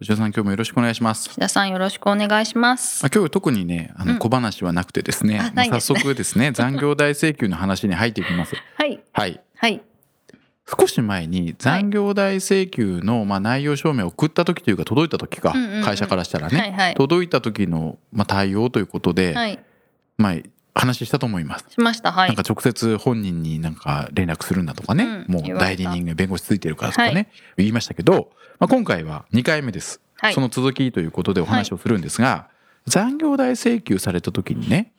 土地さん今日もよろしくお願いします。岸田さんよろしくお願いします。まあ今日特にねあうん。の小話はなくてですね,、まああないですね。早速ですね 残業代請求の話に入っていきます。はい。はい。はい。少し前に残業代請求のまあ内容証明を送った時というか届いた時か、うんうんうん。会社からしたらね、はいはい。届いた時のまあ対応ということで、はい。まあ話したと思います。しましたはい。なんか直接本人になんか連絡するんだとかね、うんもう代理人が弁護士ついてるからとかね、はい。言いましたけど、まあ、今回は2回目です、はい。その続きということでお話をするんですが、残業代請求された時にね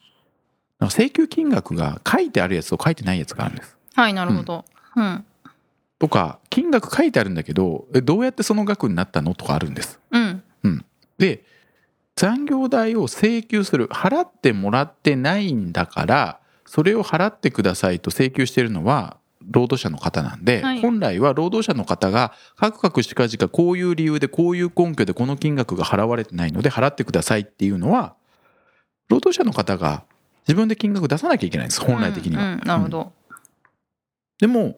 請求金額が書いてあるやつと書いてないやつがあるんです。はいなるほど。うん。とか金額書いてあるんだけどえどうやってその額になったのとかあるんです。うん。で残業代を請求する払ってもらってないんだからそれを払ってくださいと請求しているのは労働者の方なんで、はい。本来は労働者の方がカクカクしかじかこういう理由でこういう根拠でこの金額が払われてないので払ってくださいっていうのは労働者の方が自分で金額出さなきゃいけないんです本来的には。うんうんなるほど。でも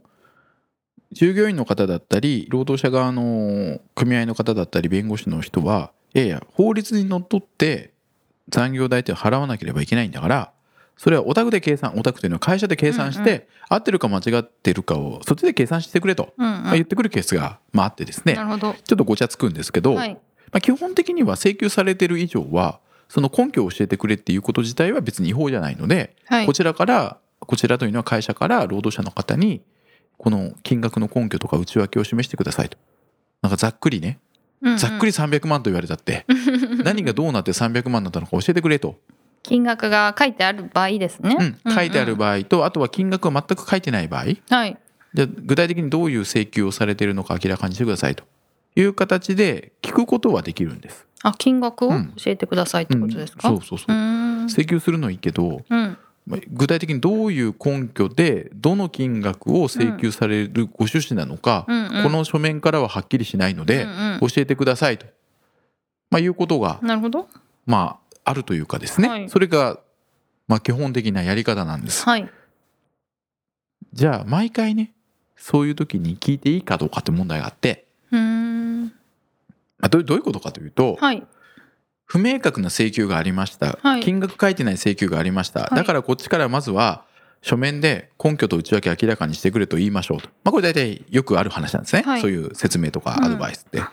従業員の方だったり労働者側の組合の方だったり弁護士の人はいやいや法律にのっとって残業代って払わなければいけないんだからそれはお宅で計算お宅というのは会社で計算して、うん。合ってるか間違ってるかをそっちで計算してくれと、うんうん。まあ言ってくるケースが、まあ、あってですね。なるほど。ちょっとごちゃつくんですけど、はい。まあ、基本的には請求されてる以上はその根拠を教えてくれっていうこと自体は別に違法じゃないので、はい。こちらからこちらというのは会社から労働者の方にこの金額の根拠とか内訳を示してくださいと。なんかざっくりねざっくり300万と言われたって 何がどうなって300万になったのか教えてくれと、金額が書いてある場合ですね。うん、書いてある合場合とあとは金額が全く書いてない場合。はい。じゃあ具体的にどういう請求をされているのか明らかにしてくださいと。いう形で聞くことはできるんです。あ金額をうん。教えてくださいってことですか？うん。そうそうそう。う。ーん。請求するのいいけどうん。まあ具体的にどういう根拠でどの金額を請求されるご趣旨なのか、うんうん。この書面からははっきりしないので、うんうん。教えてくださいと、まあ、いうことが、なるほど。まあ、あるというかですね、はい。それが、まあ、基本的なやり方なんです。はい。じゃあ毎回ねそういう時に聞いていいかどうかって問題があって、うーん。まあ、どうどういうことかというと、はい不明確な請求がありました、はい。金額書いてない請求がありました、はい。だからこっちからまずは書面で根拠と内訳明らかにしてくれと言いましょうと、まあ、これ大体よくある話なんですね、はい。そういう説明とかアドバイスって、で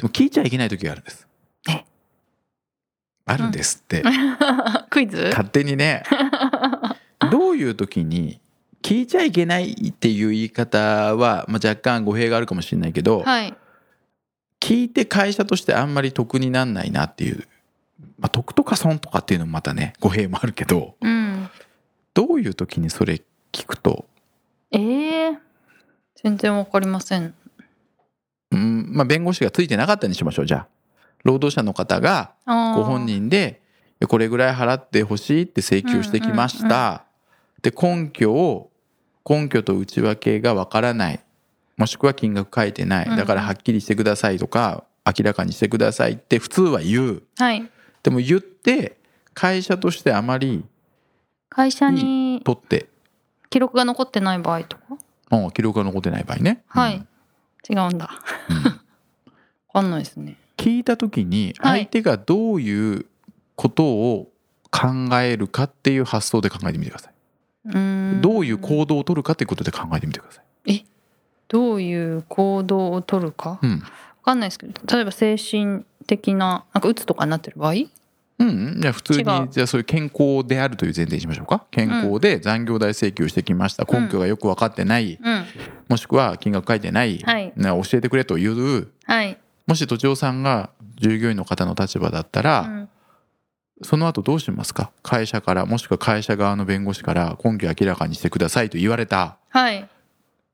も聞いちゃいけない時があるんです。え？あるんですって、クイズ？勝手にね。どういう時に聞いちゃいけないっていう言い方は、まあ、若干語弊があるかもしれないけど、はい。聞いて会社としてあんまり得になんないなっていう、まあ、得とか損とかっていうのもまたね語弊もあるけどうんどういう時にそれ聞くと、ええ全然わかりません。うんまあ、弁護士がついてなかったにしましょうじゃあ。労働者の方がご本人でこれぐらい払ってほしいって請求してきました、で根拠を根拠と内訳がわからない。もしくは金額書いてない。だからはっきりしてくださいとか明らかにしてくださいって普通は言う。はいでも言って会社としてあまり会社に取って、記録が残ってない場合とか？うん、記録が残ってない場合ね、はい、うん。違うんだ。うん。わかんないですね。聞いた時にはい。相手がどういうことを考えるかっていう発想で考えてみてください、うーん。どういう行動を取るかっていうことで考えてみてください、どういう行動を取るか？うん。わかんないですけど例えば精神的ななんかうつとかになってる場合？うん、じゃあ普通にじゃあそういう健康であるという前提にしましょうか。健康で残業代請求してきました。根拠がよく分かってない、うん。もしくは金額書いてない、はい。な教えてくれという。はい、もし都庁さんが従業員の方の立場だったら、うん。その後どうしますか？会社からもしくは会社側の弁護士から根拠を明らかにしてくださいと言われた。はい。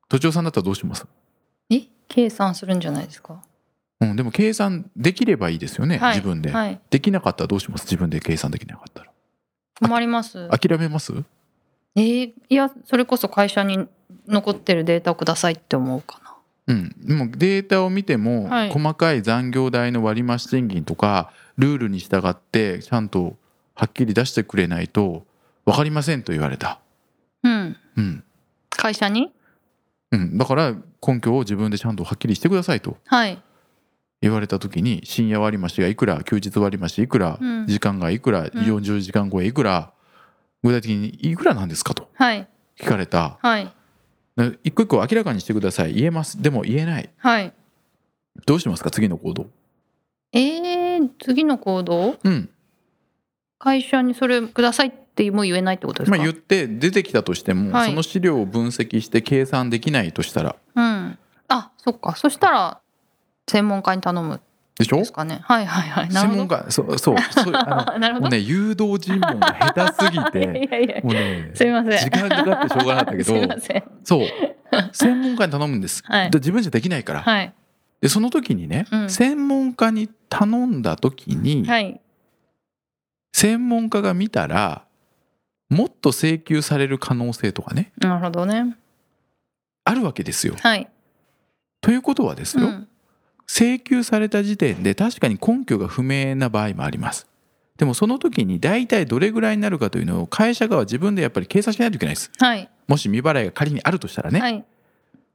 都庁さんだったらどうします？え？計算するんじゃないですか？ううん、でも計算できればいいですよね、はい自分で、はい。できなかったらどうします？自分で計算できなかったら。困ります。諦めます？えーいやそれこそ会社に残ってるデータをくださいって思うかな。うん、でもデータを見ても、はい。細かい残業代の割増賃金とかルールに従ってちゃんとはっきり出してくれないと分かりませんと言われた、うん。うん。会社に？うん、だから根拠を自分でちゃんとはっきりしてくださいと。はい言われた時に深夜割増がいくら休日割増いくら、うん。時間がいくら40時間超えいくら具体的にいくらなんですかとはい。聞かれた。はい。で一個一個明らかにしてください。言えます。でも言えない。はい。どうしますか？次の行動。えー、次の行動？うん。会社にそれくださいってもう言えないってことですか、まあ、言って出てきたとしても、はい。その資料を分析して計算できないとしたら。うん。あそっか。そしたら専門家に頼むでしょ？ですかね。はいはいはい。専門家そうそうそうあなるほど。の もうね誘導尋問が下手すぎ いやていやいや。もうねすみません。時間かかってしょうがなかったけすみまどせん。そう。専門家に頼むんです、はい。で自分じゃできないから、はい。でその時にね、うん。専門家に頼んだ時に、はい。専門家が見たらもっと請求される可能性とかねなるほどね。あるわけですよ。はい。ということはですよ、うん請求された時点で確かに根拠が不明な場合もあります。でもその時に大体どれぐらいになるかというのを会社側は自分でやっぱり計算しないといけないです。はいもし未払いが仮にあるとしたらね。はい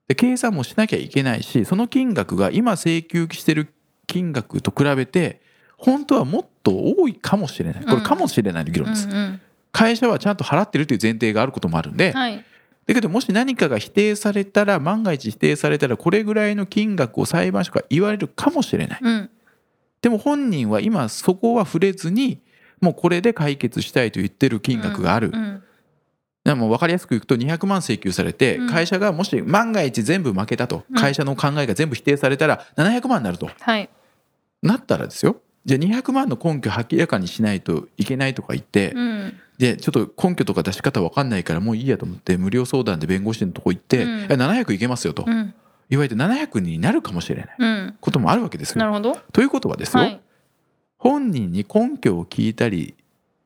で計算もしなきゃいけないしその金額が今請求してる金額と比べて本当はもっと多いかもしれないこれかもしれないの議論です、うんうん会社はちゃんと払ってるという前提があることもあるんで、はいだけどもし何かが否定されたら万が一否定されたらこれぐらいの金額を裁判所が言われるかもしれない。うん。でも本人は今そこは触れずにもうこれで解決したいと言ってる金額がある、うんでも分かりやすく言うと200万請求されてうん。会社がもし万が一全部負けたとうん。会社の考えが全部否定されたら700万になると。はい。なったらですよ。じゃあ200万の根拠明らかにしないといけないとか言ってうんでちょっと根拠とか出し方分かんないからもういいやと思って無料相談で弁護士のとこ行ってうん。いや700いけますよと。うん。言われて700になるかもしれない。うん。こともあるわけですよ。なるほど。ということはですよ、はい。本人に根拠を聞いたり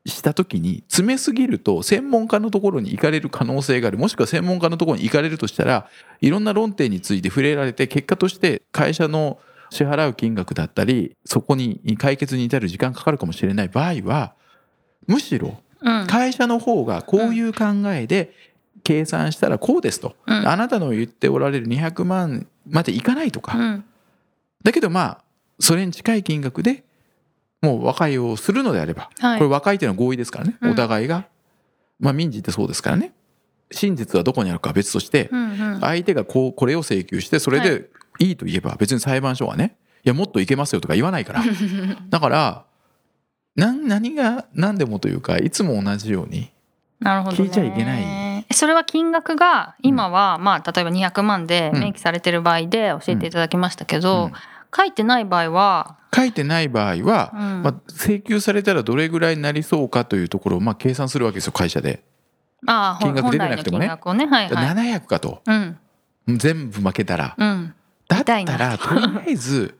した時に詰めすぎると専門家のところに行かれる可能性がある。もしくは専門家のところに行かれるとしたらいろんな論点について触れられて結果として会社の支払う金額だったりそこに解決に至る時間かかるかもしれない場合はむしろうん会社の方がこういう考えで計算したらこうですと、うん。あなたの言っておられる200万までいかないとか、うん。だけどまあそれに近い金額でもう和解をするのであれば、はい。これ和解っていうのは合意ですからね、うん。お互いが。まあ民事ってそうですからね。真実はどこにあるかは別として。相手がこうこれを請求してそれでいいと言えば別に裁判所はねいやもっといけますよとか言わないから。だから何何が何でもというかいつも同じように聞いちゃいけない。それは金額が今は、まあ例えば200万でうん。明記されてる場合で教えていただきましたけど、うん。書いてない場合は、書いてない場合は、うん。まあ、請求されたらどれぐらいになりそうかというところをまあ計算するわけですよ会社で。ああ金額出てなくてもね。ね。はいはい、700かと。うん。全部負けたら。うん。だったらとりあえず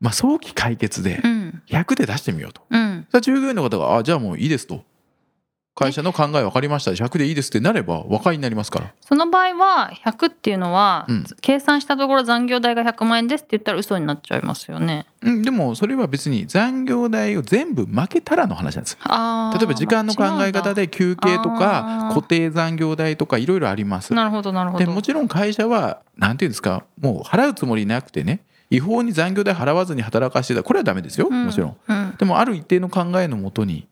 まあ早期解決でうん100で出してみようと。うん従業員の方が「あじゃあもういいです」と。会社の考え分かりました100でいいですってなれば和解になりますからその場合は100っていうのは、うん計算したところ残業代が100万円ですって言ったら嘘になっちゃいますよね。うんでもそれは別に残業代を全部負けたらの話なんです例えば時間の考え方で休憩とあかー固定残業代とかいろいろありますなるほどなるほど。でもちろん会社はなんていうんですかもう払うつもりなくてね違法に残業代払わずに働かしてた。これはダメですよ。うん。もちろん。うん。でもある一定の考えのもとに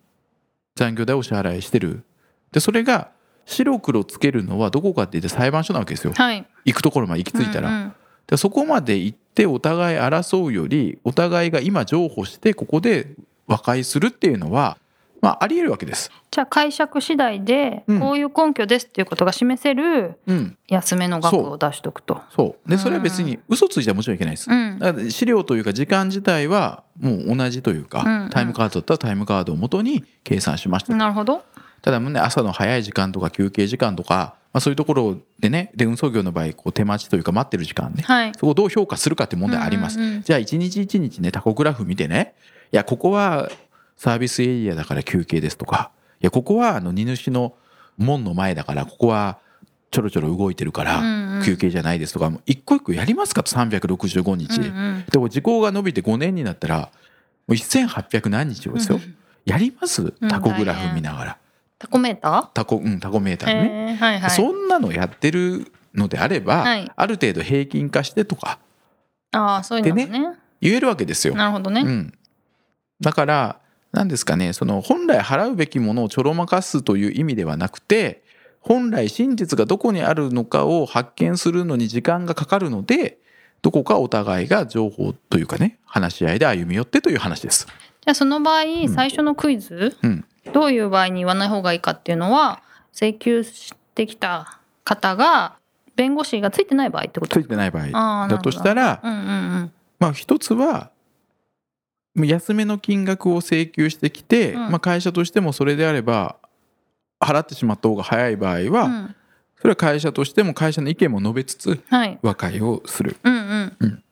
残業代を支払いしてる。でそれが白黒つけるのはどこかって言って裁判所なわけですよ。はい。行くところまで行き着いたら、うんうん。でそこまで行ってお互い争うよりお互いが今譲歩してここで和解するっていうのは、まあ、ありえるわけです。じゃあ解釈次第でうん。こういう根拠ですっていうことが示せるうん、安めの額を出しとくと。そう。でそれは別に嘘ついちゃもちろんいけないです。うん。だから資料というか時間自体はもう同じというか、うん。うん。タイムカードだったらタイムカードを元に計算しました。なるほど。ただね朝の早い時間とか休憩時間とか、まあ、そういうところでねで運送業の場合こう手待ちというか待ってる時間ね。はい。そこをどう評価するかって問題あります、うんうんうん。じゃあ一日一日ねタコグラフ見てね。いやここはサービスエリアだから休憩ですとか。いやここはあの荷主の門の前だからここはちょろちょろ動いてるかうんらうん。休憩じゃないですとかもう一個一個やりますかと365日、うんうん。でも時効が伸びて5年になったらもう1800何日をですよ、うんやります？うんタコグラフ見ながら、タコメータタコうんタコメーターーね、えーはいはい。そんなのやってるのであれば、はい。ある程度平均化してとか。ああそういうのもでね言えるわけですよ。なるほどね、うん、だから何ですかね。その本来払うべきものをちょろまかすという意味ではなくて本来真実がどこにあるのかを発見するのに時間がかかるのでどこかお互いが情報というかね話し合いで歩み寄ってという話です。じゃあその場合ん。最初のクイズ、うん。どういう場合に言わない方がいいかっていうのは請求してきた方が弁護士がついてない場合ってことついてない場合。だとしたらうんうんうん。まあ一つは安めの金額を請求してきて、うん。まあ、会社としてもそれであれば払ってしまった方が早い場合は、うん。それは会社としても会社の意見も述べつつはい。和解をする。うんうん、うん。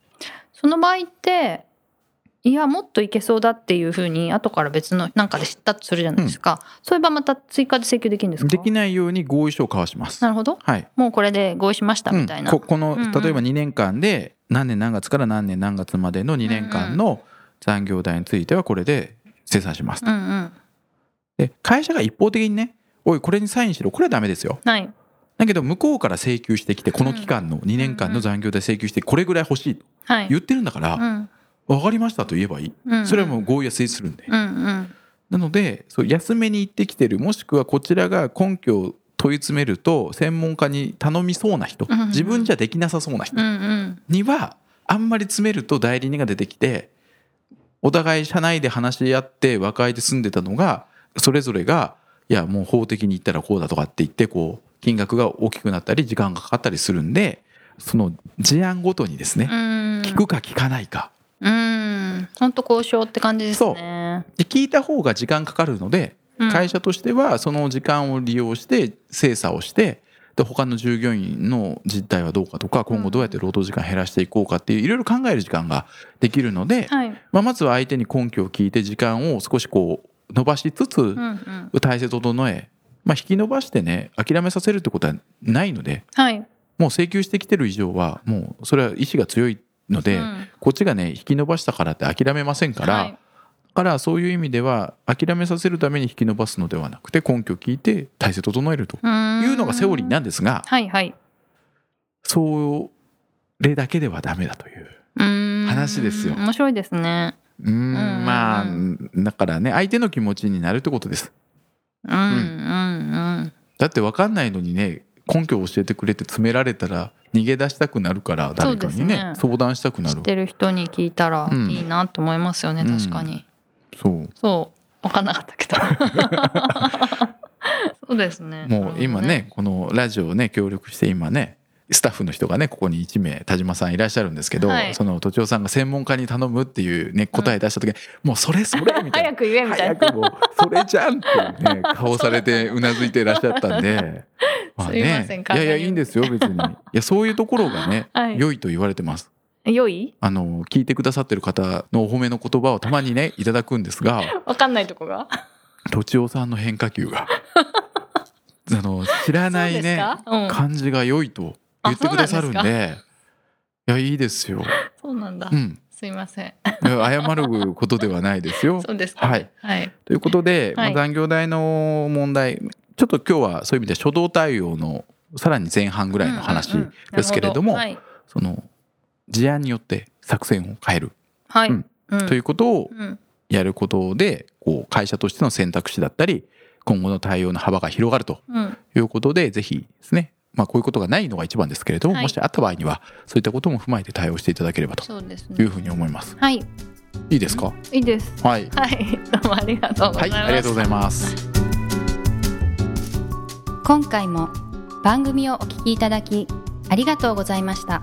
その場合っていやもっといけそうだっていうふうに後から別のなんかで知ったとするじゃないですか、そういえばまた追加で請求できるんですか？できないように合意書を交わします。なるほど。はい。もうこれで合意しましたみたいな、うん。ここのうんうん。例えば2年間で何年何月から何年何月までの2年間の残業代についてはこれで精算します。うんうん。で会社が一方的にね「おいこれにサインしろ」これはダメですよ。はい。だけど向こうから請求してきてこの期間の2年間の残業代請求してこれぐらい欲しいとはい。言ってるんだからうん。分かりましたと言えばいい。うんそれはもう合意は成立するんで。うんうん。なのでそう安めに言ってきてるもしくはこちらが根拠を問い詰めると専門家に頼みそうな人自分じゃできなさそうな人にはあんまり詰めると代理人が出てきてお互い社内で話し合って和解で済んでたのがそれぞれがいやもう法的に言ったらこうだとかって言ってこう金額が大きくなったり時間がかかったりするんでその事案ごとにですねうん。聞くか聞かないか。うん。本当交渉って感じですね。で聞いた方が時間かかるのでうん。会社としてはその時間を利用して精査をしてで他の従業員の実態はどうかとか今後どうやって労働時間減らしていこうかっていういろいろ考える時間ができるので、はい。まあ、まずは相手に根拠を聞いて時間を少しこう伸ばしつつうんうん。体制整え、まあ、引き伸ばしてね諦めさせるってことはないのではい。もう請求してきてる以上はもうそれは意志が強いので、うん。こっちがね引き伸ばしたからって諦めませんから。はい。だからそういう意味では諦めさせるために引き伸ばすのではなくて根拠を聞いて体制整えるというのがセオリーなんですがはいはい。それだけではダメだという話ですよ。面白いですね。うーんんまあだからね相手の気持ちになるってことです。うんうんうん。だって分かんないのにね根拠を教えてくれて詰められたら逃げ出したくなるから誰かにねね。相談したくなる。知ってる人に聞いたらうんいいなと思いますよね、うん。確かにそう。そう。分かんなかったけど。そうですね。もう今ねこのラジオをね協力して今ねスタッフの人がねここに1名田島さんいらっしゃるんですけど、はい。その都庁さんが専門家に頼むっていうね答え出した時に、もうそれそれみたいな。早く言えみたいな。早くもうそれじゃんっていうね顔されてうなずいていらっしゃったんで。まあね。いやいやいいんですよ別に。いやそういうところがね、はい。良いと言われてます良い？あの聞いてくださってる方のお褒めの言葉をたまにね いただくんですが。分かんないとこが？とちおさんの変化球が。あの知らないねか？うん。感じが良いと言ってくださるんで。いやいいですよ、そうなんだ、うん、すいません。謝ることではないですよ。そうですか、はい、はい、ということで、はい。まあ、残業代の問題ちょっと今日はそういう意味で初動対応のさらに前半ぐらいの話うんうんうん。ですけれども、なるほその事案によって作戦を変える。はい、うん。うん。ということをうん。やることでこう会社としての選択肢だったり今後の対応の幅が広がるとうん。いうことでぜひですね。まあこういうことがないのが一番ですけれども、はい。もしあった場合にはそういったことも踏まえて対応していただければとそうですね。いうふうに思います。はい。いいですか？いいです。はい。はい。どうもありがとうござはいい、ます、ありがとうございます。今回も番組をお聞きいただきありがとうございました